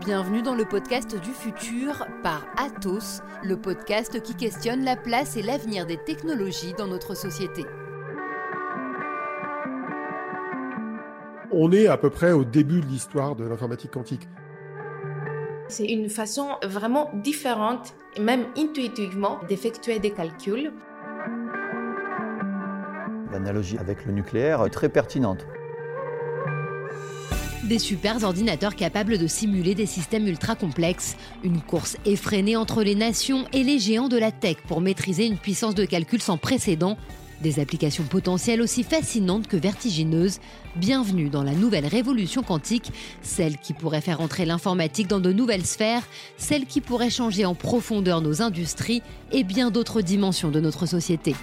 Bienvenue dans le podcast du futur par Atos, le podcast qui questionne la place et l'avenir des technologies dans notre société. On est à peu près au début de l'histoire de l'informatique quantique. C'est une façon vraiment différente, même intuitivement, d'effectuer des calculs. L'analogie avec le nucléaire est très pertinente. Des super ordinateurs capables de simuler des systèmes ultra complexes, une course effrénée entre les nations et les géants de la tech pour maîtriser une puissance de calcul sans précédent, des applications potentielles aussi fascinantes que vertigineuses. Bienvenue dans la nouvelle révolution quantique, celle qui pourrait faire entrer l'informatique dans de nouvelles sphères, celle qui pourrait changer en profondeur nos industries et bien d'autres dimensions de notre société.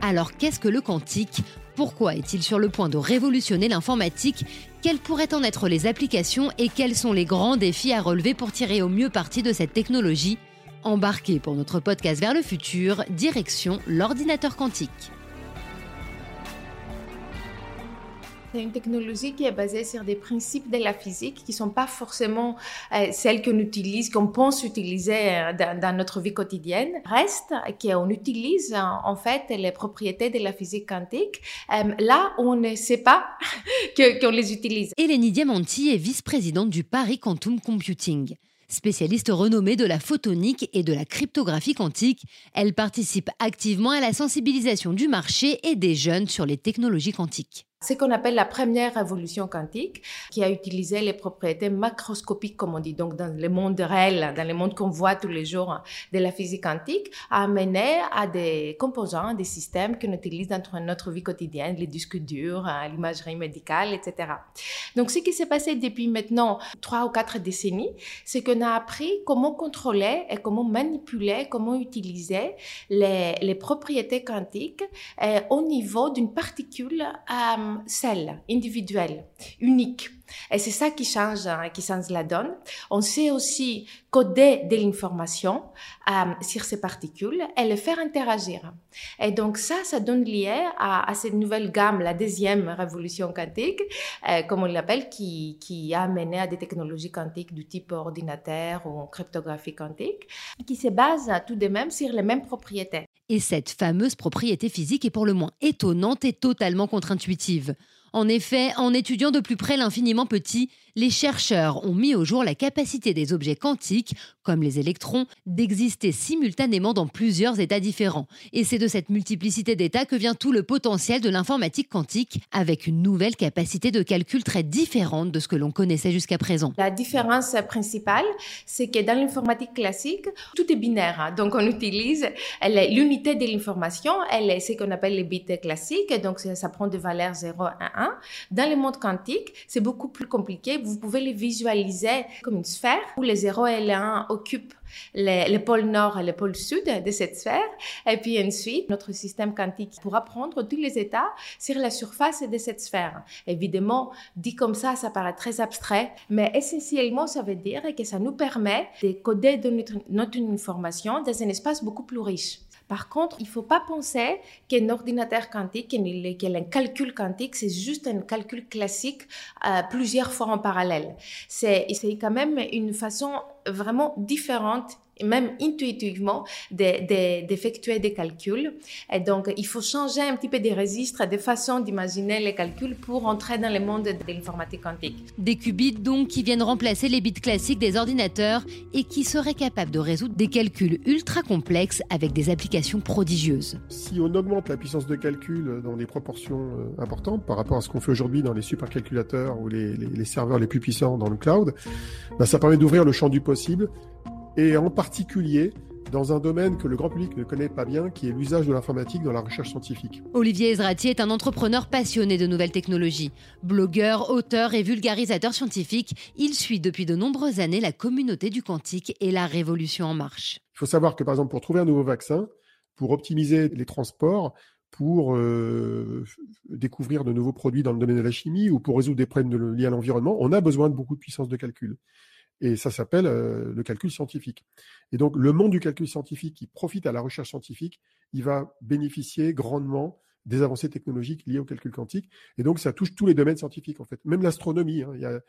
Alors qu'est-ce que le quantique? Pourquoi est-il sur le point de révolutionner l'informatique? Quelles pourraient en être les applications et quels sont les grands défis à relever pour tirer au mieux parti de cette technologie? Embarquez pour notre podcast vers le futur, direction l'ordinateur quantique. C'est une technologie qui est basée sur des principes de la physique qui ne sont pas forcément euh, celles qu'on utilise, qu'on pense utiliser euh, dans, notre vie quotidienne. Reste qu'on utilise euh, en fait les propriétés de la physique quantique là où on ne sait pas qu'on les utilise. Eleni Diamanti est vice-présidente du Paris Quantum Computing. Spécialiste renommée de la photonique et de la cryptographie quantique, elle participe activement à la sensibilisation du marché et des jeunes sur les technologies quantiques. Ce qu'on appelle la première révolution quantique, qui a utilisé les propriétés macroscopiques, comme on dit, donc dans le monde réel, dans le monde qu'on voit tous les jours de la physique quantique, a amené à des composants, des systèmes qu'on utilise dans notre vie quotidienne, les disques durs, euh, l'imagerie médicale, etc. Donc, ce qui s'est passé depuis maintenant trois ou quatre décennies, c'est qu'on a appris comment contrôler et comment manipuler, comment utiliser les, les propriétés quantiques euh, au niveau d'une particule euh, celle individuelle, unique. Et c'est ça qui change, hein, qui change la donne. On sait aussi coder de l'information euh, sur ces particules et les faire interagir. Et donc ça, ça donne lié à, cette nouvelle gamme, la deuxième révolution quantique, euh, comme on l'appelle, qui, qui a mené à des technologies quantiques du type ordinateur ou cryptographie quantique, qui se basent tout de même sur les mêmes propriétés. Et cette fameuse propriété physique est pour le moins étonnante et totalement contre-intuitive. En effet, en étudiant de plus près l'infiniment petit, les chercheurs ont mis au jour la capacité des objets quantiques, comme les électrons, d'exister simultanément dans plusieurs états différents. Et c'est de cette multiplicité d'états que vient tout le potentiel de l'informatique quantique, avec une nouvelle capacité de calcul très différente de ce que l'on connaissait jusqu'à présent. La différence principale, c'est que dans l'informatique classique, tout est binaire. Hein. Donc on utilise l'unité de l'information, elle ce qu'on appelle les bits classiques, donc ça prend des valeurs 0, 1, 1. Dans le monde quantique, c'est beaucoup plus compliqué vous pouvez les visualiser comme une sphère où les 0 et les 1 occupent le, pôle nord et le pôle sud de cette sphère. Et puis ensuite, notre système quantique pourra prendre tous les états sur la surface de cette sphère. Évidemment, dit comme ça, ça paraît très abstrait, mais essentiellement, ça veut dire que ça nous permet de coder notre information dans un espace beaucoup plus riche. Par contre, il ne faut pas penser qu'un ordinateur quantique, qu'un calcul quantique, c'est juste un calcul classique euh, plusieurs fois en parallèle. C'est quand même une façon vraiment différente même intuitivement, d'effectuer des calculs. Et donc, il faut changer un petit peu des registres, des façons d'imaginer les calculs pour entrer dans le monde de l'informatique quantique. Des qubits, donc, qui viennent remplacer les bits classiques des ordinateurs et qui seraient capables de résoudre des calculs ultra complexes avec des applications prodigieuses. Si on augmente la puissance de calcul dans des proportions euh, importantes par rapport à ce qu'on fait aujourd'hui dans les supercalculateurs ou les, les, serveurs les plus puissants dans le cloud, bah, ça permet d'ouvrir le champ du possible et en particulier dans un domaine que le grand public ne connaît pas bien, qui est l'usage de l'informatique dans la recherche scientifique. Olivier Ezrati est un entrepreneur passionné de nouvelles technologies. Blogueur, auteur et vulgarisateur scientifique, il suit depuis de nombreuses années la communauté du quantique et la révolution en marche. Il faut savoir que par exemple pour trouver un nouveau vaccin, pour optimiser les transports, pour euh, découvrir de nouveaux produits dans le domaine de la chimie ou pour résoudre des problèmes liés à l'environnement, on a besoin de beaucoup de puissance de calcul. Et ça s'appelle euh, le calcul scientifique. Et donc, le monde du calcul scientifique qui profite à la recherche scientifique, il va bénéficier grandement des avancées technologiques liées au calcul quantique. Et donc, ça touche tous les domaines scientifiques, en fait. Même l'astronomie. Hein. Euh,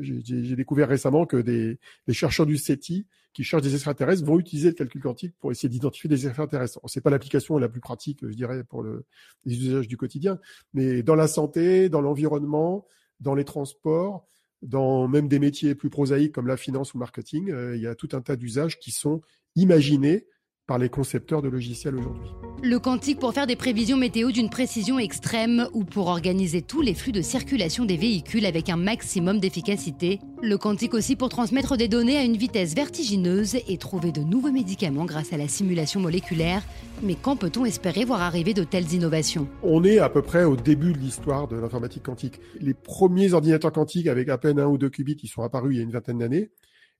j'ai découvert récemment que des, chercheurs du CETI qui cherchent des extraterrestres vont utiliser le calcul quantique pour essayer d'identifier des extraterrestres. C'est pas l'application la plus pratique, je dirais, pour le, les usages du quotidien, mais dans la santé, dans l'environnement, dans les transports, dans même des métiers plus prosaïques comme la finance ou le marketing, euh, il y a tout un tas d'usages qui sont imaginés par les concepteurs de logiciels aujourd'hui. Le quantique pour faire des prévisions météo d'une précision extrême ou pour organiser tous les flux de circulation des véhicules avec un maximum d'efficacité. Le quantique aussi pour transmettre des données à une vitesse vertigineuse et trouver de nouveaux médicaments grâce à la simulation moléculaire. Mais quand peut-on espérer voir arriver de telles innovations? On est à peu près au début de l'histoire de l'informatique quantique. Les premiers ordinateurs quantiques avec à peine un ou deux qubits, ils sont apparus il y a une vingtaine d'années.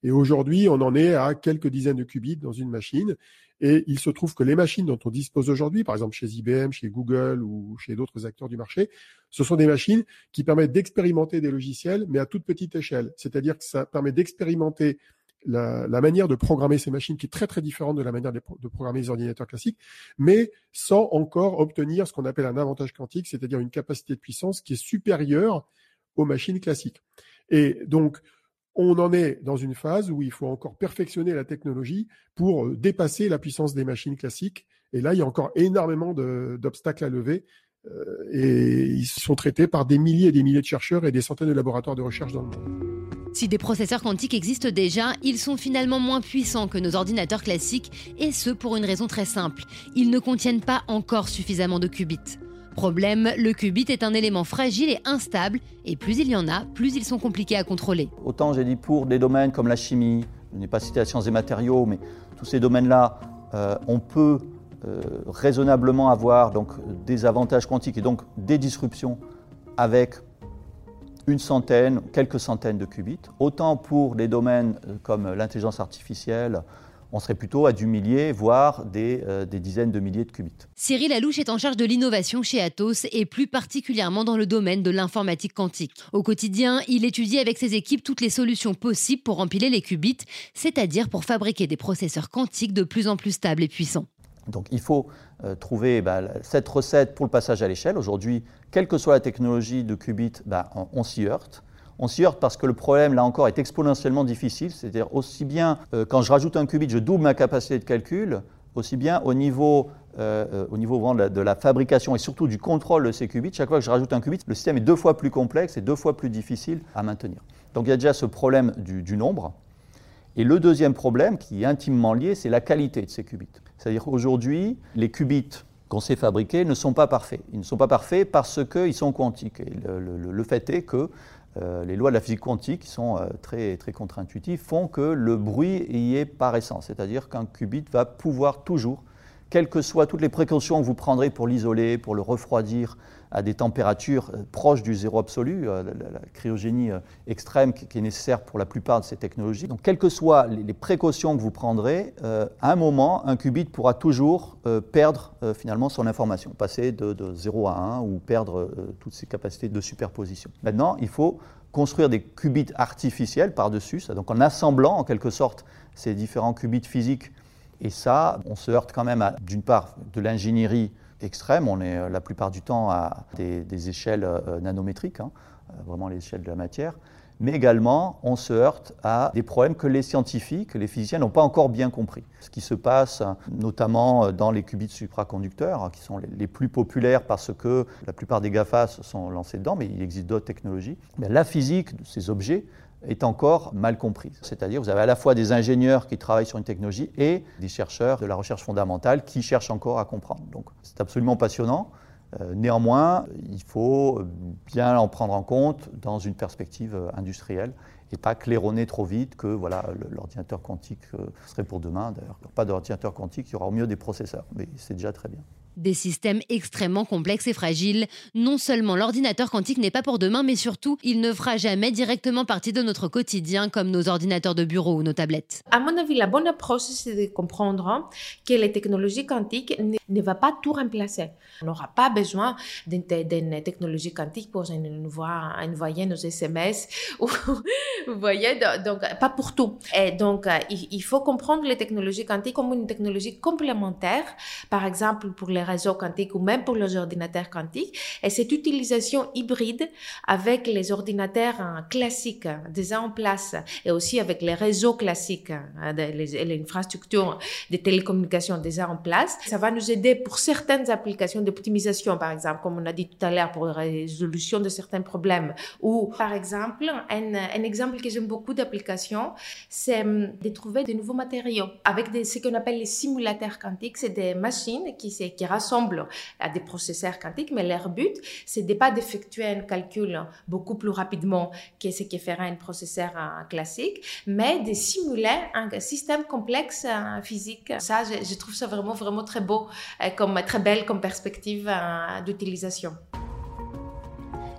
Et aujourd'hui, on en est à quelques dizaines de qubits dans une machine. Et il se trouve que les machines dont on dispose aujourd'hui, par exemple chez IBM, chez Google ou chez d'autres acteurs du marché, ce sont des machines qui permettent d'expérimenter des logiciels, mais à toute petite échelle. C'est-à-dire que ça permet d'expérimenter la, manière de programmer ces machines qui est très très différente de la manière de, programmer les ordinateurs classiques, mais sans encore obtenir ce qu'on appelle un avantage quantique, c'est-à-dire une capacité de puissance qui est supérieure aux machines classiques. Et donc, on en est dans une phase où il faut encore perfectionner la technologie pour euh, dépasser la puissance des machines classiques. Et là, il y a encore énormément d'obstacles à lever. Euh, et ils sont traités par des milliers et des milliers de chercheurs et des centaines de laboratoires de recherche dans le monde. Si des processeurs quantiques existent déjà, ils sont finalement moins puissants que nos ordinateurs classiques, et ce pour une raison très simple. Ils ne contiennent pas encore suffisamment de qubits. Le qubit est un élément fragile et instable, et plus il y en a, plus ils sont compliqués à contrôler. Autant j'ai dit pour des domaines comme la chimie, je n'ai pas cité la science des matériaux, mais tous ces domaines-là, euh, on peut euh, raisonnablement avoir des avantages quantiques et donc des disruptions avec une centaine, quelques centaines de qubits. Autant pour des domaines euh, comme l'intelligence artificielle, on serait plutôt à du millier, voire euh, des, dizaines de milliers de qubits. Cyril Alouche est en charge de l'innovation chez Atos et plus particulièrement dans le domaine de l'informatique quantique. Au quotidien, il étudie avec ses équipes toutes les solutions possibles pour empiler les qubits, c'est-à-dire pour fabriquer des processeurs quantiques de plus en plus stables et puissants. Donc il faut euh, trouver bah, cette recette pour le passage à l'échelle. Aujourd'hui, quelle que soit la technologie de qubits, bah, on s'y heurte. On s'y heurte parce que le problème, là encore, est exponentiellement difficile. C'est-à-dire, aussi bien euh, quand je rajoute un qubit, je double ma capacité de calcul, aussi bien au niveau, euh, euh, au niveau de, la, fabrication et surtout du contrôle de ces qubits. Chaque fois que je rajoute un qubit, le système est deux fois plus complexe et deux fois plus difficile à maintenir. Donc il y a déjà ce problème du, nombre. Et le deuxième problème, qui est intimement lié, c'est la qualité de ces qubits. C'est-à-dire qu'aujourd'hui, les qubits qu'on sait fabriquer ne sont pas parfaits. Ils ne sont pas parfaits parce qu'ils sont quantiques. Le fait est que euh, les lois de la physique quantique, qui sont euh, très, très contre-intuitives, font que le bruit y est par. C'est-à-dire qu'un qubit va pouvoir toujours, quelles que soient toutes les précautions que vous prendrez pour l'isoler, pour le refroidir, à des températures euh, proches du zéro absolu, euh, la, cryogénie euh, extrême qui, est nécessaire pour la plupart de ces technologies. Donc, quelles que soient les, précautions que vous prendrez, à un moment, un qubit pourra toujours perdre finalement son information, passer de, 0 à 1 ou perdre toutes ses capacités de superposition. Maintenant, il faut construire des qubits artificiels par-dessus, donc en assemblant en quelque sorte ces différents qubits physiques. Et ça, on se heurte quand même à, d'une part, de l'ingénierie extrême. On est euh, la plupart du temps à des, échelles euh, nanométriques, hein, euh, vraiment l'échelle de la matière. Mais également, on se heurte à des problèmes que les scientifiques, les physiciens n'ont pas encore bien compris. Ce qui se passe notamment dans les qubits supraconducteurs, hein, qui sont les plus populaires parce que la plupart des GAFA se sont lancés dedans, mais il existe d'autres technologies. la physique de ces objets est encore mal comprise. C'est-à-dire vous avez à la fois des ingénieurs qui travaillent sur une technologie et des chercheurs de la recherche fondamentale qui cherchent encore à comprendre. Donc c'est absolument passionnant. Euh, néanmoins, il faut bien en prendre en compte dans une perspective euh, industrielle et pas claironner trop vite que voilà, l'ordinateur quantique euh, serait pour demain. D'ailleurs, pas d'ordinateur quantique, il y aura au mieux des processeurs, mais c'est déjà très bien. Des systèmes extrêmement complexes et fragiles. Non seulement l'ordinateur quantique n'est pas pour demain, mais surtout, il ne fera jamais directement partie de notre quotidien comme nos ordinateurs de bureau ou nos tablettes. À mon avis, la bonne approche, c'est de comprendre que les technologies quantiques ne, vont pas tout remplacer. On n'aura pas besoin d'une technologie quantique pour envoyer nos SMS. vous voyez, donc pas pour tout. Et donc, il faut comprendre les technologies quantiques comme une technologie complémentaire, par exemple pour les réseaux quantiques ou même pour les ordinateurs quantiques. Et cette utilisation hybride avec les ordinateurs classiques déjà en place et aussi avec les réseaux classiques, les, infrastructures de télécommunications déjà en place, ça va nous aider pour certaines applications d'optimisation, par exemple, comme on a dit tout à l'heure, pour la résolution de certains problèmes. Ou, par exemple, un, exemple que j'aime beaucoup d'application, c'est hum, de trouver de nouveaux matériaux avec ce qu'on appelle les simulateurs quantiques. C'est des machines qui, qui rassemblent à des processeurs quantiques, mais leur but, c'est de pas d'effectuer un calcul beaucoup plus rapidement que ce que ferait un processeur euh, classique, mais de simuler un système complexe euh, physique. Ça, je, je, trouve ça vraiment, vraiment très beau, euh, comme très belle comme perspective d'utilisation.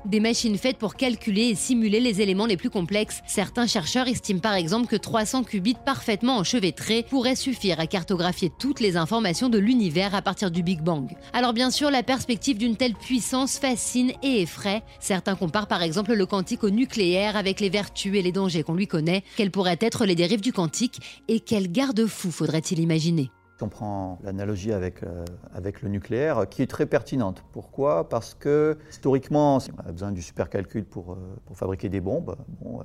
Des machines faites pour calculer et simuler les éléments les plus complexes. Certains chercheurs estiment par exemple que 300 qubits parfaitement enchevêtrés pourraient suffire à cartographier toutes les informations de l'univers à partir du Big Bang. Alors bien sûr, la perspective d'une telle puissance fascine et effraie. Certains comparent par exemple le quantique au nucléaire avec les vertus et les dangers qu'on lui connaît. Quelles pourraient être les dérives du quantique et quel garde-fou faudrait-il imaginer? On prend l'analogie avec, euh, avec le nucléaire, qui est très pertinente. Pourquoi? Parce que historiquement, on a besoin du supercalcul pour, euh, pour fabriquer des bombes. Bon, euh,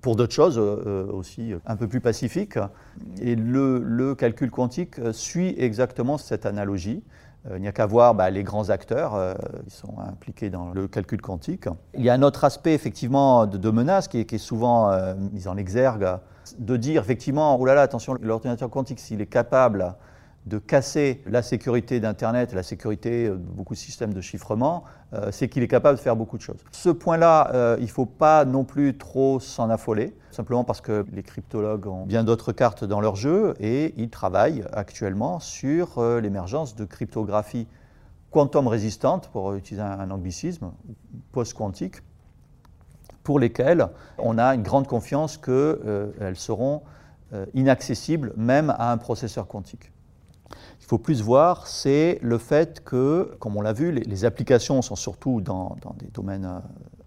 pour d'autres choses aussi un peu plus pacifiques. Et le, le calcul quantique suit exactement cette analogie. Il n'y a qu'à voir bah, les grands acteurs qui sont impliqués dans le calcul quantique. Il y a un autre aspect effectivement de, menace qui est, qui est souvent mis en exergue de dire effectivement, oh là là, attention, l'ordinateur quantique, s'il est capable de casser la sécurité d'Internet, la sécurité de beaucoup de systèmes de chiffrement, euh, c'est qu'il est capable de faire beaucoup de choses. Ce point-là, euh, il ne faut pas non plus trop s'en affoler, simplement parce que les cryptologues ont bien d'autres cartes dans leur jeu et ils travaillent actuellement sur euh, l'émergence de cryptographie quantum résistante, pour utiliser un anglicisme, post-quantique, pour lesquelles on a une grande confiance qu'elles seront inaccessibles même à un processeur quantique. Il faut plus voir, c'est le fait que, comme on l'a vu, les, applications sont surtout dans, des domaines euh,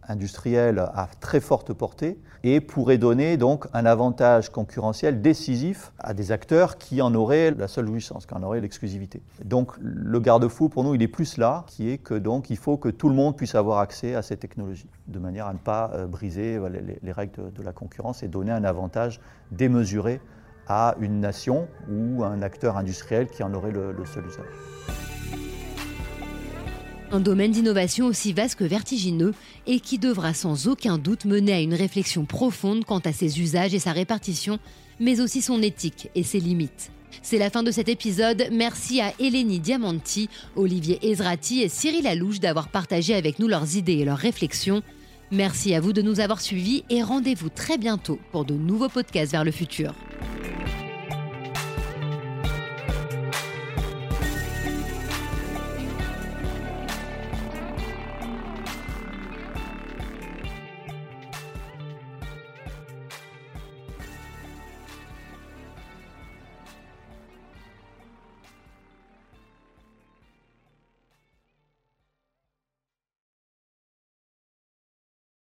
industriel à très forte portée et pourrait donner donc un avantage concurrentiel décisif à des acteurs qui en auraient la seule jouissance, qui en auraient l'exclusivité. Donc le garde-fou pour nous, il est plus là, qui est que donc il faut que tout le monde puisse avoir accès à ces technologies, de manière à ne pas euh, briser les, règles de, la concurrence et donner un avantage démesuré à une nation ou un acteur industriel qui en aurait le, le seul usage. Un domaine d'innovation aussi vaste que vertigineux et qui devra sans aucun doute mener à une réflexion profonde quant à ses usages et sa répartition, mais aussi son éthique et ses limites. C'est la fin de cet épisode. Merci à Eleni Diamanti, Olivier Ezrati et Cyril Alouche d'avoir partagé avec nous leurs idées et leurs réflexions. Merci à vous de nous avoir suivis et rendez-vous très bientôt pour de nouveaux podcasts vers le futur.